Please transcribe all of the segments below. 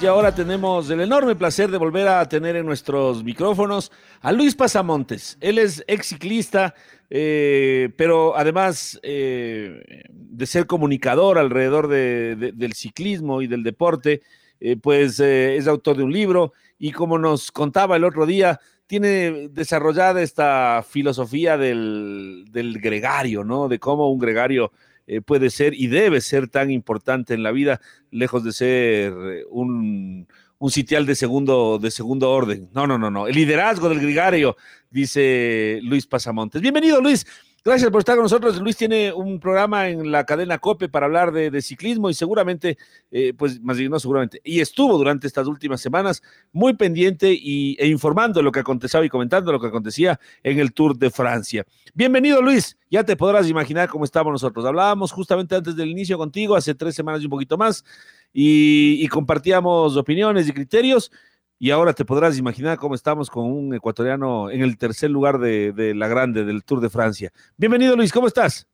Y ahora tenemos el enorme placer de volver a tener en nuestros micrófonos a Luis Pasamontes. Él es ex ciclista, eh, pero además eh, de ser comunicador alrededor del ciclismo y del deporte, eh, pues es autor de un libro y como nos contaba el otro día, tiene desarrollada esta filosofía del, del gregario, ¿no? De cómo un gregario eh, puede ser y debe ser tan importante en la vida, lejos de ser eh, un, un sitial de segundo, de segundo orden. No, no, no, no. El liderazgo del Grigario, dice Luis Pasamontes. Bienvenido, Luis. Gracias por estar con nosotros. Luis tiene un programa en la cadena COPE para hablar de, ciclismo y seguramente, eh, pues más bien no seguramente, y estuvo durante estas últimas semanas muy pendiente y, e informando lo que acontecía y comentando lo que acontecía en el Tour de Francia. Bienvenido Luis, ya te podrás imaginar cómo estábamos nosotros. Hablábamos justamente antes del inicio contigo, hace tres semanas y un poquito más, y compartíamos opiniones y criterios y ahora te podrás imaginar cómo estamos con un ecuatoriano en el tercer lugar de, la grande del Tour de Francia. Bienvenido Luis, ¿cómo estás?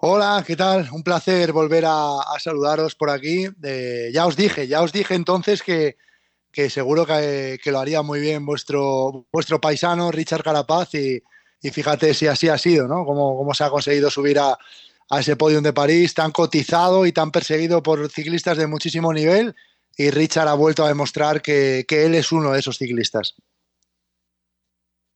Hola, ¿qué tal? Un placer volver a, saludaros por aquí. Ya os dije, ya os dije entonces que, seguro que, lo haría muy bien vuestro, vuestro paisano Richard Carapaz y, fíjate si así ha sido, ¿no? Cómo, cómo se ha conseguido subir a, a ese podium de París tan cotizado y tan perseguido por ciclistas de muchísimo nivel y Richard ha vuelto a demostrar que, él es uno de esos ciclistas.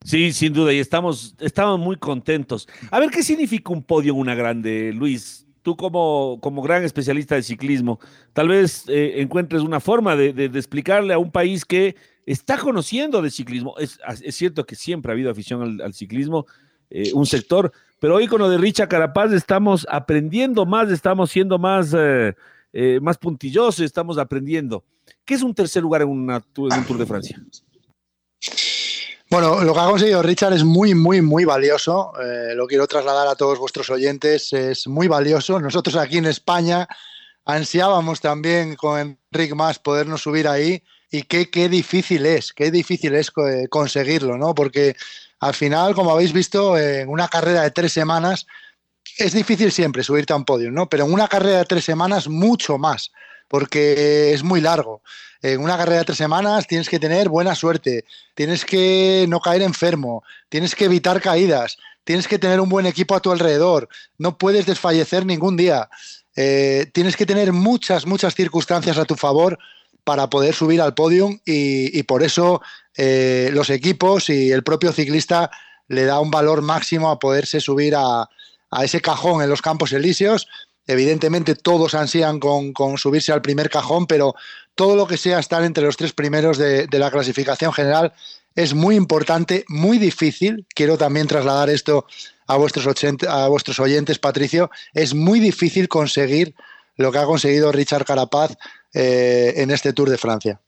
Sí, sin duda, y estamos, estamos muy contentos. A ver, ¿qué significa un podio en una grande, Luis? Tú como, como gran especialista de ciclismo, tal vez eh, encuentres una forma de, explicarle a un país que está conociendo de ciclismo. Es, cierto que siempre ha habido afición al, ciclismo, eh, un sector, pero hoy con lo de Richard Carapaz estamos aprendiendo más, estamos siendo más... Eh, eh, más puntillosos, estamos aprendiendo. ¿Qué es un tercer lugar en, un Tour de Francia? Bueno, lo que ha conseguido Richard es muy, muy, muy valioso. Eh, lo quiero trasladar a todos vuestros oyentes. Es muy valioso. Nosotros aquí en España ansiábamos también con Enric Más podernos subir ahí y qué, qué difícil es, qué difícil es eh, conseguirlo, ¿no? Porque al final, como habéis visto, en una carrera de tres semanas es difícil siempre subirte a un podio, ¿no? Pero en una carrera de tres semanas, mucho más, porque es muy largo. En una carrera de tres semanas tienes que tener buena suerte, tienes que no caer enfermo, tienes que evitar caídas, tienes que tener un buen equipo a tu alrededor, no puedes desfallecer ningún día. Eh, tienes que tener muchas, muchas circunstancias a tu favor para poder subir al podio y, por eso eh, los equipos y el propio ciclista le da un valor máximo a poderse subir a, a ese cajón en los Campos Elíseos. Evidentemente todos ansían con, subirse al primer cajón, pero todo lo que sea estar entre los tres primeros de, la clasificación general es muy importante, muy difícil. Quiero también trasladar esto a vuestros, a vuestros oyentes, Patricio. Es muy difícil conseguir lo que ha conseguido Richard Carapaz eh, en este Tour de Francia.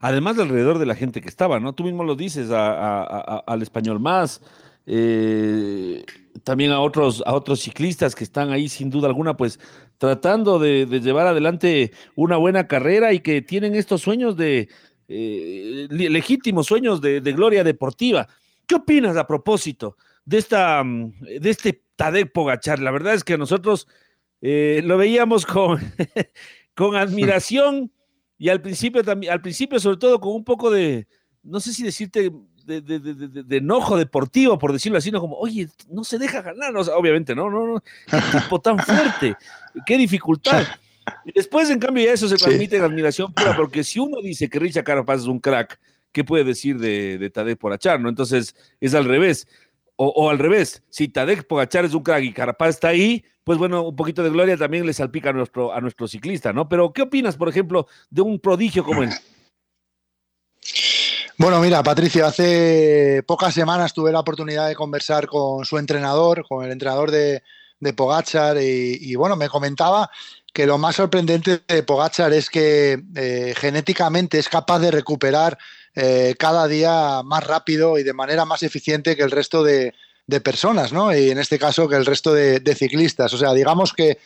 Además, alrededor de la gente que estaba, ¿no? Tú mismo lo dices al español más. Eh, también a otros, a otros ciclistas que están ahí sin duda alguna, pues tratando de, llevar adelante una buena carrera y que tienen estos sueños de eh, legítimos sueños de, gloria deportiva. ¿Qué opinas a propósito de esta mm, de este Tadej Pogachar? La verdad es que nosotros eh, lo veíamos con, con admiración y al principio también, al principio sobre todo con un poco de, no sé si decirte de, enojo deportivo, por decirlo así, no como, oye, no se deja ganar, obviamente, no, no, no, qué tipo tan fuerte, qué dificultad. Y después, en cambio, ya eso se transmite en admiración pura, porque si uno dice que Richard Carapaz es un crack, ¿qué puede decir de, de Tadej Porachar, no? Entonces, es al revés. O, al revés, si Tadej Pogachar es un crack y Carapaz está ahí, pues bueno, un poquito de gloria también le salpica a nuestro, a nuestro ciclista, ¿no? Pero, ¿qué opinas, por ejemplo, de un prodigio como él? Bueno, mira, Patricio, hace pocas semanas tuve la oportunidad de conversar con su entrenador, con el entrenador de, de Pogachar, y, bueno, me comentaba que lo más sorprendente de Pogachar es que eh, genéticamente es capaz de recuperar eh, cada día más rápido y de manera más eficiente que el resto de, personas, ¿no? Y en este caso que el resto de, ciclistas. O sea, digamos que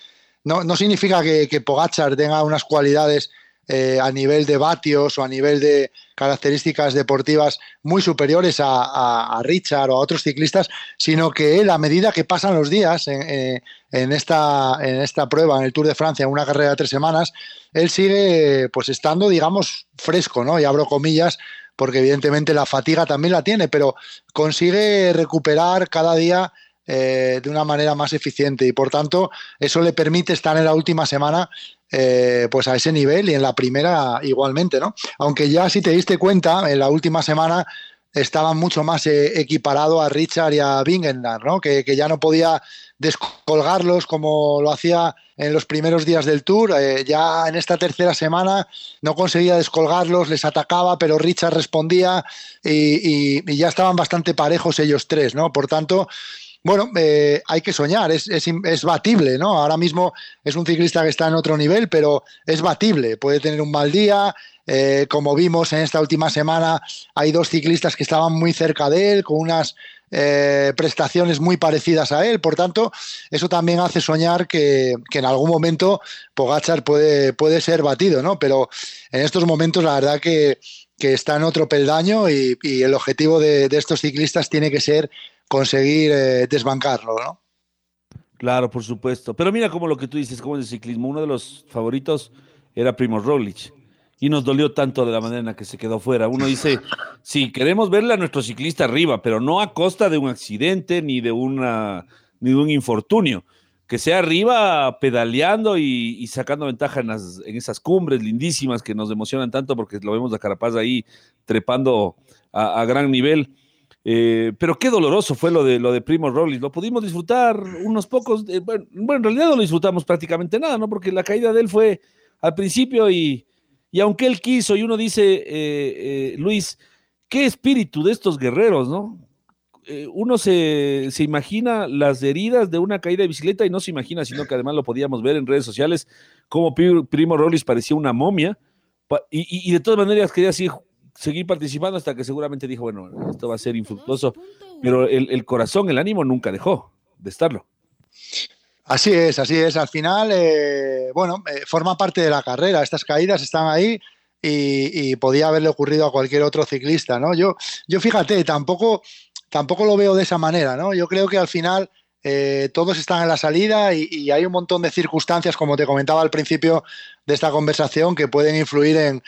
no, no significa que, que, Pogachar tenga unas cualidades eh, a nivel de vatios o a nivel de características deportivas muy superiores a, Richard o a otros ciclistas, sino que él, a medida que pasan los días en, eh, en, esta, en esta prueba, en el Tour de Francia, en una carrera de tres semanas, él sigue pues estando, digamos, fresco, ¿no? Y abro comillas, porque evidentemente la fatiga también la tiene, pero consigue recuperar cada día eh, de una manera más eficiente y por tanto eso le permite estar en la última semana eh, pues a ese nivel y en la primera igualmente, ¿no? Aunque ya si te diste cuenta, en la última semana estaba mucho más eh, equiparado a Richard y a Vingegaard, ¿no? Que, ya no podía descolgarlos como lo hacía en los primeros días del Tour. Eh, ya en esta tercera semana no conseguía descolgarlos, les atacaba, pero Richard respondía y, ya estaban bastante parejos ellos tres, ¿no? Por tanto, bueno, eh, hay que soñar, es, es, es, batible, ¿no? Ahora mismo es un ciclista que está en otro nivel, pero es batible, puede tener un mal día, eh, como vimos en esta última semana, hay dos ciclistas que estaban muy cerca de él, con unas eh, prestaciones muy parecidas a él. Por tanto, eso también hace soñar que, en algún momento Pogachar puede, puede ser batido, ¿no? Pero en estos momentos, la verdad que, está en otro peldaño y, el objetivo de, estos ciclistas tiene que ser conseguir eh, desbancarlo, ¿no? Claro, por supuesto. Pero mira como lo que tú dices, como es el ciclismo, uno de los favoritos era Primo Roglic y nos dolió tanto de la manera en la que se quedó fuera. Uno dice, sí, queremos verle a nuestro ciclista arriba, pero no a costa de un accidente ni de, una, ni de un infortunio. Que sea arriba pedaleando y, sacando ventaja en, esas cumbres lindísimas que nos emocionan tanto porque lo vemos a Carapaz ahí trepando a, gran nivel. Eh, pero qué doloroso fue lo de lo de Primo Roglic. Lo pudimos disfrutar unos pocos. Eh, bueno, en realidad no lo disfrutamos prácticamente nada, ¿no? Porque la caída de él fue al principio y, y aunque él quiso, y uno dice, eh, Luis, qué espíritu de estos guerreros, ¿no? Uno se, imagina las heridas de una caída de bicicleta y no se imagina, sino que además lo podíamos ver en redes sociales, como Primo Rollis parecía una momia, y, de todas maneras quería seguir participando hasta que seguramente dijo, bueno, esto va a ser infructuoso, pero el corazón, el ánimo nunca dejó de estarlo. Así es, así es. Al final, eh, bueno, eh, forma parte de la carrera. Estas caídas están ahí y, podía haberle ocurrido a cualquier otro ciclista, ¿no? Yo, yo fíjate, tampoco, tampoco lo veo de esa manera, ¿no? Yo creo que al final eh, todos están en la salida y, hay un montón de circunstancias, como te comentaba al principio de esta conversación, que pueden influir en,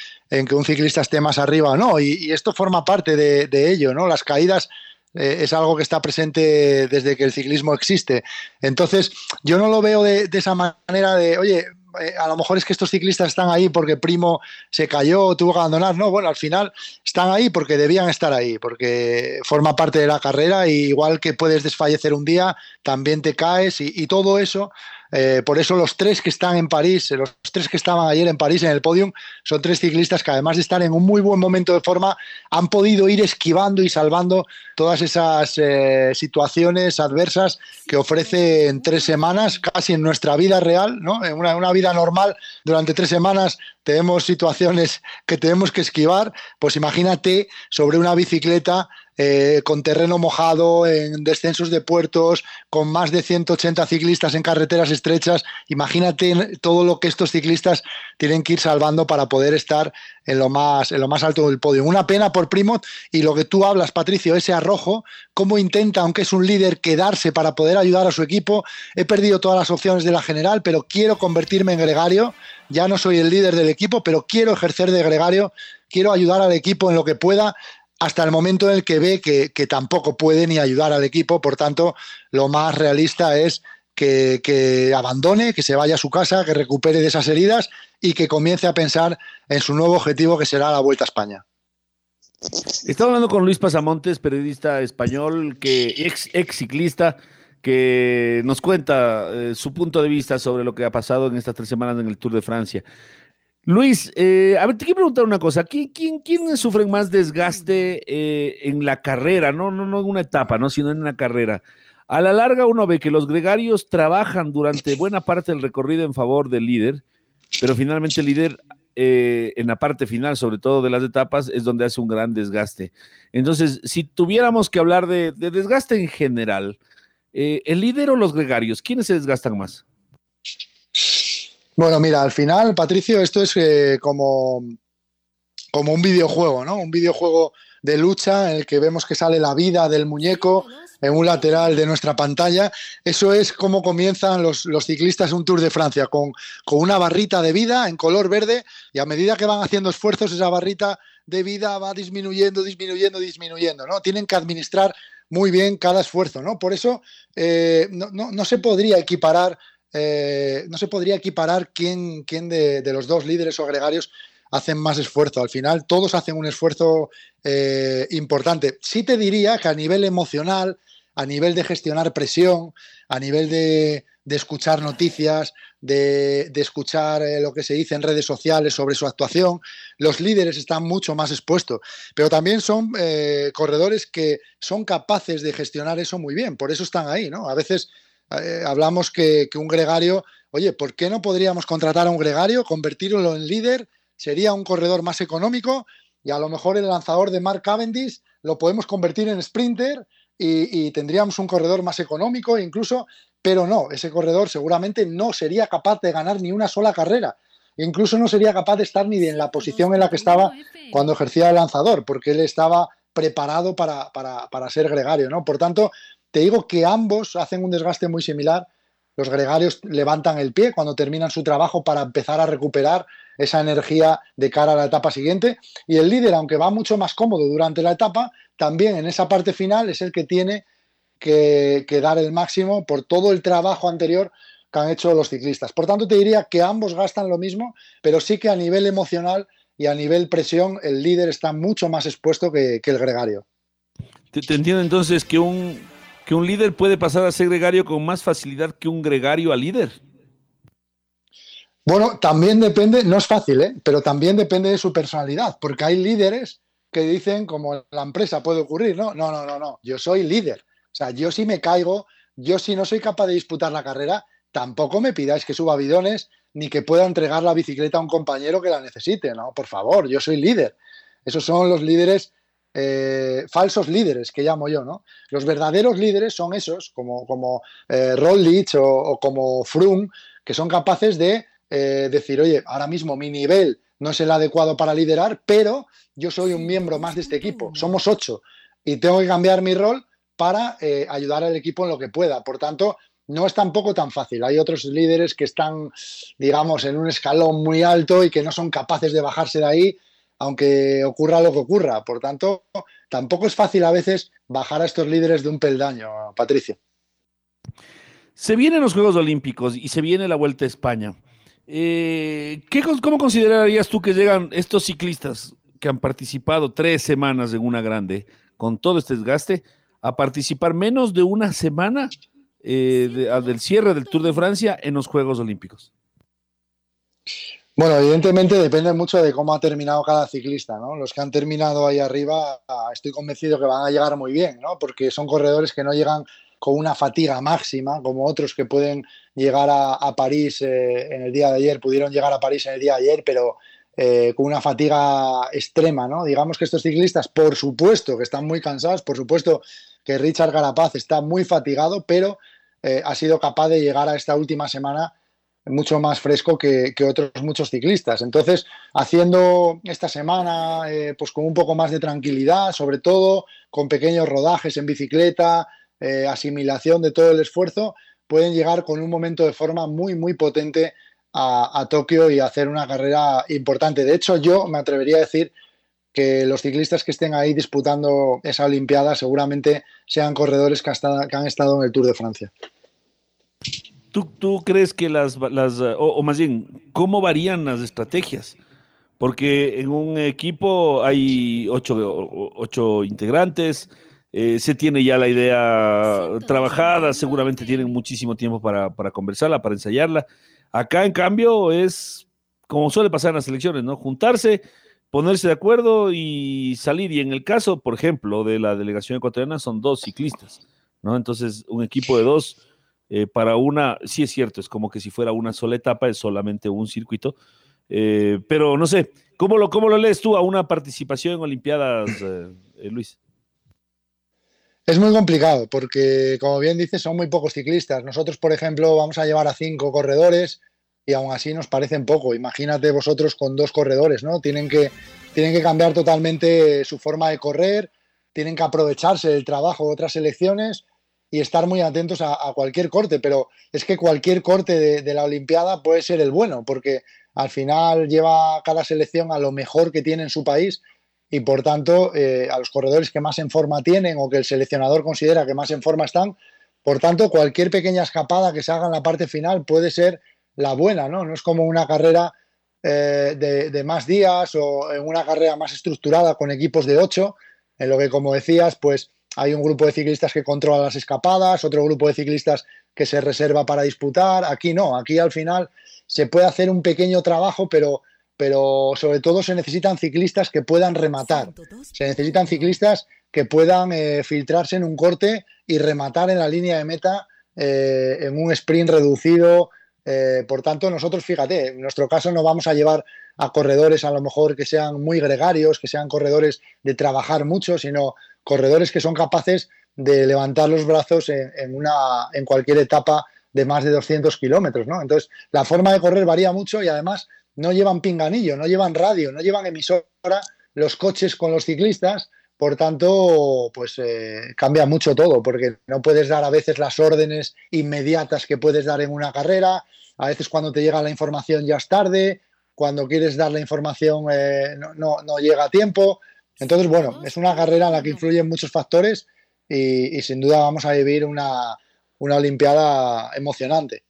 que un ciclista esté más arriba o no. Y, esto forma parte de, ello, ¿no? Las caídas eh, es algo que está presente desde que el ciclismo existe. Entonces, yo no lo veo de, esa manera de, oye, eh, a lo mejor es que estos ciclistas están ahí porque Primo se cayó tuvo que abandonar. No, bueno, al final están ahí porque debían estar ahí, porque forma parte de la carrera y igual que puedes desfallecer un día, también te caes y todo eso eh, por eso los tres que están en París, eh, los tres que estaban ayer en París en el podium, son tres ciclistas que además de estar en un muy buen momento de forma, han podido ir esquivando y salvando todas esas eh, situaciones adversas que ofrece en tres semanas, casi en nuestra vida real, ¿no? En una, una vida normal, durante tres semanas tenemos situaciones que tenemos que esquivar, pues imagínate sobre una bicicleta eh, con terreno mojado, en descensos de puertos, con más de 180 ciclistas en carreteras estrechas. Imagínate todo lo que estos ciclistas tienen que ir salvando para poder estar en lo más, en lo más alto del podio. Una pena por Primo y lo que tú hablas, Patricio, ese arrojo, cómo intenta, aunque es un líder, quedarse para poder ayudar a su equipo. He perdido todas las opciones de la general, pero quiero convertirme en gregario. Ya no soy el líder del equipo, pero quiero ejercer de gregario, quiero ayudar al equipo en lo que pueda hasta el momento en el que ve que, tampoco puede ni ayudar al equipo. Por tanto, lo más realista es que, abandone, que se vaya a su casa, que recupere de esas heridas y que comience a pensar en su nuevo objetivo que será la Vuelta a España. Estaba hablando con Luis Pasamontes, periodista español, que ex, ciclista, que nos cuenta eh, su punto de vista sobre lo que ha pasado en estas tres semanas en el Tour de Francia. Luis, eh, a ver, te quiero preguntar una cosa. ¿Quién, quién, quién sufre más desgaste eh, en la carrera? No, no, no en una etapa, ¿no? sino en la carrera. A la larga uno ve que los gregarios trabajan durante buena parte del recorrido en favor del líder, pero finalmente el líder eh, en la parte final, sobre todo de las etapas, es donde hace un gran desgaste. Entonces, si tuviéramos que hablar de, de desgaste en general, ¿el líder o los gregarios? ¿Quiénes se desgastan más? Bueno, mira, al final, Patricio, esto es eh, como, como un videojuego, ¿no? Un videojuego de lucha en el que vemos que sale la vida del muñeco en un lateral de nuestra pantalla. Eso es como comienzan los, los ciclistas un Tour de Francia, con, con, una barrita de vida en color verde y a medida que van haciendo esfuerzos, esa barrita de vida va disminuyendo, disminuyendo, disminuyendo, ¿no? Tienen que administrar muy bien cada esfuerzo, ¿no? Por eso eh, no, no, no, se podría equiparar eh, no se podría equiparar quién, quién de, los dos líderes o agregarios hacen más esfuerzo. Al final, todos hacen un esfuerzo eh, importante. Sí te diría que a nivel emocional, a nivel de gestionar presión, a nivel de, escuchar noticias, de, escuchar eh, lo que se dice en redes sociales sobre su actuación, los líderes están mucho más expuestos. Pero también son corredores que son capaces de gestionar eso muy bien. Por eso están ahí, ¿no? A veces eh, hablamos que, un gregario, oye, ¿por qué no podríamos contratar a un gregario, convertirlo en líder? Sería un corredor más económico y a lo mejor el lanzador de Mark Cavendish lo podemos convertir en sprinter y, tendríamos un corredor más económico incluso, pero no, ese corredor seguramente no sería capaz de ganar ni una sola carrera. Incluso no sería capaz de estar ni en la posición en la que estaba cuando ejercía el lanzador, porque él estaba preparado para, para, para ser gregario, ¿no? Por tanto, te digo que ambos hacen un desgaste muy similar. Los gregarios levantan el pie cuando terminan su trabajo para empezar a recuperar esa energía de cara a la etapa siguiente. Y el líder, aunque va mucho más cómodo durante la etapa, también en esa parte final es el que tiene que, dar el máximo por todo el trabajo anterior que han hecho los ciclistas. Por tanto, te diría que ambos gastan lo mismo, pero sí que a nivel emocional y a nivel presión, el líder está mucho más expuesto que, el gregario. te entiendo entonces que un, que un líder puede pasar a ser gregario con más facilidad que un gregario a líder. Bueno, también depende, no es fácil, ¿eh? pero también depende de su personalidad, porque hay líderes que dicen, como la empresa puede ocurrir, no, no, no, no, no, yo soy líder. O sea, yo si me caigo, yo si no soy capaz de disputar la carrera, tampoco me pidáis que suba bidones ni que pueda entregar la bicicleta a un compañero que la necesite, ¿no? Por favor, yo soy líder. Esos son los líderes eh, falsos líderes, que llamo yo, ¿no? Los verdaderos líderes son esos, como, como eh, o, como Froome, que son capaces de eh, decir, oye, ahora mismo mi nivel no es el adecuado para liderar, pero yo soy un miembro más de este equipo, somos ocho, y tengo que cambiar mi rol para ayudar al equipo en lo que pueda. Por tanto, no es tampoco tan fácil. Hay otros líderes que están, digamos, en un escalón muy alto y que no son capaces de bajarse de ahí aunque ocurra lo que ocurra. Por tanto, tampoco es fácil a veces bajar a estos líderes de un peldaño, Patricio. Se vienen los Juegos Olímpicos y se viene la Vuelta a España. Eh, ¿Cómo considerarías tú que llegan estos ciclistas que han participado tres semanas en una grande, con todo este desgaste, a participar menos de una semana eh, del cierre del Tour de Francia en los Juegos Olímpicos? Bueno, evidentemente depende mucho de cómo ha terminado cada ciclista, ¿no? Los que han terminado ahí arriba, estoy convencido que van a llegar muy bien, ¿no? Porque son corredores que no llegan con una fatiga máxima, como otros que pueden llegar a, París eh, en el día de ayer, pudieron llegar a París en el día de ayer, pero eh, con una fatiga extrema, ¿no? Digamos que estos ciclistas, por supuesto que están muy cansados, por supuesto que Richard Garapaz está muy fatigado, pero eh, ha sido capaz de llegar a esta última semana mucho más fresco que, otros muchos ciclistas. Entonces, haciendo esta semana eh, pues con un poco más de tranquilidad, sobre todo con pequeños rodajes en bicicleta, eh, asimilación de todo el esfuerzo, pueden llegar con un momento de forma muy, muy potente a, a, Tokio y hacer una carrera importante. De hecho, yo me atrevería a decir que los ciclistas que estén ahí disputando esa Olimpiada seguramente sean corredores que han estado en el Tour de Francia. ¿Tú, crees que las, las o, más bien, cómo varían las estrategias? Porque en un equipo hay ocho, integrantes, eh, se tiene ya la idea trabajada, seguramente tienen muchísimo tiempo para, para conversarla, para ensayarla. Acá, en cambio, es como suele pasar en las elecciones, ¿no? Juntarse, ponerse de acuerdo y salir. Y en el caso, por ejemplo, de la delegación ecuatoriana, son dos ciclistas, ¿no? Entonces, un equipo de dos eh, para una, sí es cierto, es como que si fuera una sola etapa, es solamente un circuito. Eh, pero no sé, ¿cómo lo, ¿cómo lo lees tú a una participación en Olimpiadas, eh, Luis? Es muy complicado porque, como bien dices, son muy pocos ciclistas. Nosotros, por ejemplo, vamos a llevar a cinco corredores y aún así nos parecen poco. Imagínate vosotros con dos corredores, ¿no? Tienen que, tienen que cambiar totalmente su forma de correr, tienen que aprovecharse del trabajo de otras selecciones y estar muy atentos a, cualquier corte, pero es que cualquier corte de, la Olimpiada puede ser el bueno, porque al final lleva cada selección a lo mejor que tiene en su país y por tanto eh, a los corredores que más en forma tienen o que el seleccionador considera que más en forma están, por tanto cualquier pequeña escapada que se haga en la parte final puede ser la buena, ¿no? No es como una carrera eh, de, más días o en una carrera más estructurada con equipos de ocho, en lo que, como decías, pues hay un grupo de ciclistas que controla las escapadas, otro grupo de ciclistas que se reserva para disputar. Aquí no, aquí al final se puede hacer un pequeño trabajo, pero, pero sobre todo se necesitan ciclistas que puedan rematar. Se necesitan ciclistas que puedan eh, filtrarse en un corte y rematar en la línea de meta eh, en un sprint reducido, eh, por tanto, nosotros, fíjate, en nuestro caso no vamos a llevar a corredores a lo mejor que sean muy gregarios, que sean corredores de trabajar mucho, sino corredores que son capaces de levantar los brazos en, una, en cualquier etapa de más de 200 kilómetros, ¿no? Entonces, la forma de correr varía mucho y además no llevan pinganillo, no llevan radio, no llevan emisora los coches con los ciclistas, por tanto, pues eh, cambia mucho todo, porque no puedes dar a veces las órdenes inmediatas que puedes dar en una carrera, a veces cuando te llega la información ya es tarde, cuando quieres dar la información eh, no, llega a tiempo. Entonces, bueno, es una carrera en la que influyen muchos factores y, sin duda vamos a vivir una, una Olimpiada emocionante.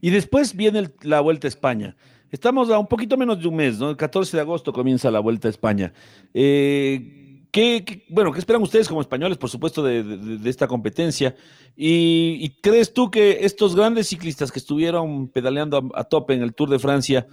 Y después viene la Vuelta a España. Estamos a un poquito menos de un mes, ¿no? El 14 de agosto comienza la Vuelta a España. Eh, ¿qué, bueno, ¿qué esperan ustedes como españoles, por supuesto, de, esta competencia? Y, crees tú que estos grandes ciclistas que estuvieron pedaleando a, tope en el Tour de Francia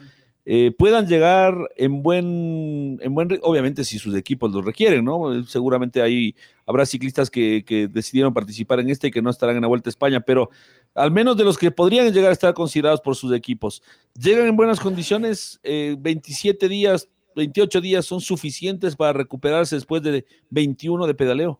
eh, puedan llegar en buen, en buen, obviamente si sus equipos lo requieren, ¿no? Seguramente ahí habrá ciclistas que, que decidieron participar en este y que no estarán en la Vuelta a España, pero al menos de los que podrían llegar a estar considerados por sus equipos. Llegan en buenas condiciones, 27 eh, días, 28 días son suficientes para recuperarse después de 21 de pedaleo.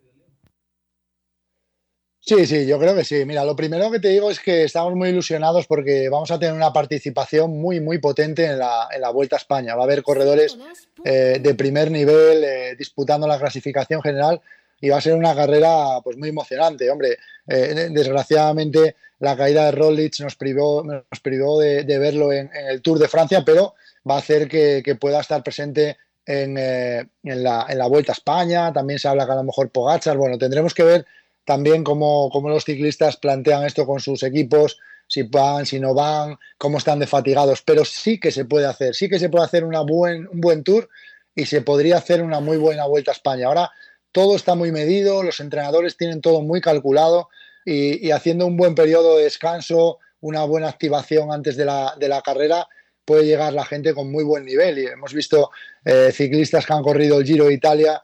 Sí, sí, yo creo que sí. Mira, lo primero que te digo es que estamos muy ilusionados porque vamos a tener una participación muy, muy potente en la, Vuelta a España. Va a haber corredores eh, de primer nivel eh, disputando la clasificación general y va a ser una carrera pues muy emocionante. Hombre, eh, desgraciadamente la caída de Roglic nos privó, nos privó de, verlo en, el Tour de Francia, pero va a hacer que, pueda estar presente eh, en, la, Vuelta a España. También se habla que a lo mejor Pogachar. Bueno, tendremos que ver también cómo, los ciclistas plantean esto con sus equipos, si van, si no van, cómo están defatigados. Pero sí que se puede hacer, sí que se puede hacer buen, un buen tour y se podría hacer una muy buena Vuelta a España. Ahora todo está muy medido, los entrenadores tienen todo muy calculado y, haciendo un buen periodo de descanso, una buena activación antes de la, carrera, puede llegar la gente con muy buen nivel. Y hemos visto eh, ciclistas que han corrido el Giro de Italia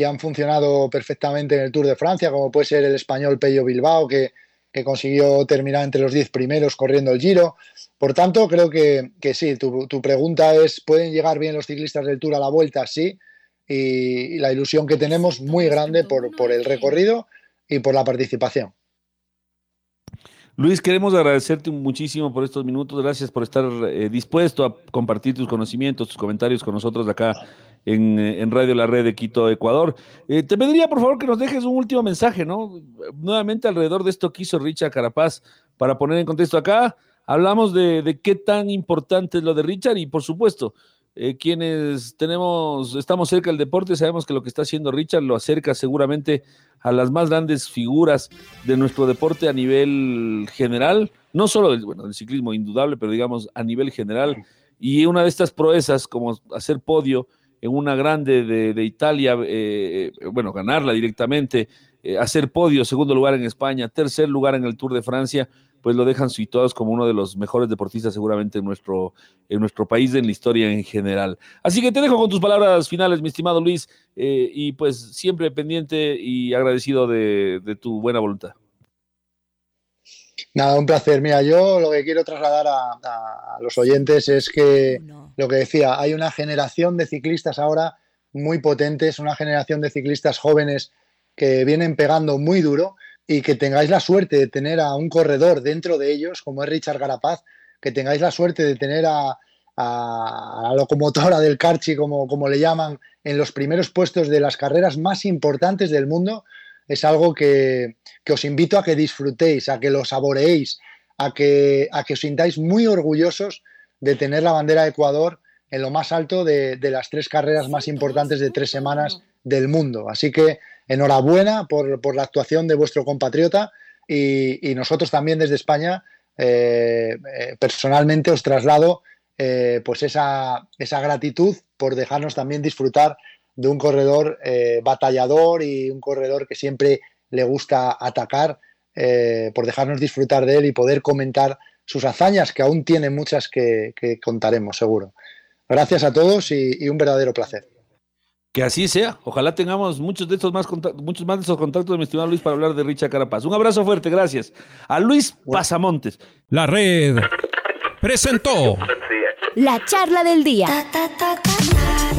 y han funcionado perfectamente en el Tour de Francia, como puede ser el español Pello Bilbao, que, consiguió terminar entre los 10 primeros corriendo el Giro. Por tanto, creo que, sí, tu, tu, pregunta es, ¿pueden llegar bien los ciclistas del Tour a la vuelta? Sí, y, la ilusión que tenemos muy grande por, por el recorrido y por la participación. Luis, queremos agradecerte muchísimo por estos minutos. Gracias por estar eh, dispuesto a compartir tus conocimientos, tus comentarios con nosotros acá en, eh, en Radio La Red de Quito, Ecuador. Eh, te pediría, por favor, que nos dejes un último mensaje, ¿no? Nuevamente alrededor de esto que hizo Richard Carapaz para poner en contexto acá. Hablamos de, de qué tan importante es lo de Richard y, por supuesto, eh, quienes tenemos, estamos cerca del deporte, sabemos que lo que está haciendo Richard lo acerca seguramente a las más grandes figuras de nuestro deporte a nivel general, no solo del, bueno, del ciclismo indudable, pero digamos a nivel general. Y una de estas proezas, como hacer podio en una grande de, Italia, eh, bueno, ganarla directamente, hacer podio, segundo lugar en España, tercer lugar en el Tour de Francia, pues lo dejan situados como uno de los mejores deportistas seguramente en nuestro, en nuestro país, en la historia en general. Así que te dejo con tus palabras finales, mi estimado Luis, eh, y pues siempre pendiente y agradecido de, tu buena voluntad. Nada, un placer. Mira, yo lo que quiero trasladar a, los oyentes es que lo que decía, hay una generación de ciclistas ahora muy potentes, una generación de ciclistas jóvenes que vienen pegando muy duro y que tengáis la suerte de tener a un corredor dentro de ellos, como es Richard Garapaz, que tengáis la suerte de tener a, la locomotora del Carchi, como, como le llaman, en los primeros puestos de las carreras más importantes del mundo, es algo que, os invito a que disfrutéis, a que lo saboreéis, a que, a que os sintáis muy orgullosos de tener la bandera de Ecuador en lo más alto de, las tres carreras más importantes de tres semanas del mundo. Así que enhorabuena por, la actuación de vuestro compatriota y, nosotros también desde España eh, eh, personalmente os traslado eh, pues esa, esa, gratitud por dejarnos también disfrutar de un corredor batallador y un corredor que siempre le gusta atacar, por dejarnos disfrutar de él y poder comentar sus hazañas, que aún tiene muchas que, contaremos, seguro. Gracias a todos y un verdadero placer. Que así sea. Ojalá tengamos muchos de estos más muchos más de esos contactos de mi estimado Luis para hablar de Richa Carapaz. Un abrazo fuerte, gracias. A Luis Pasamontes. La red presentó la charla del día.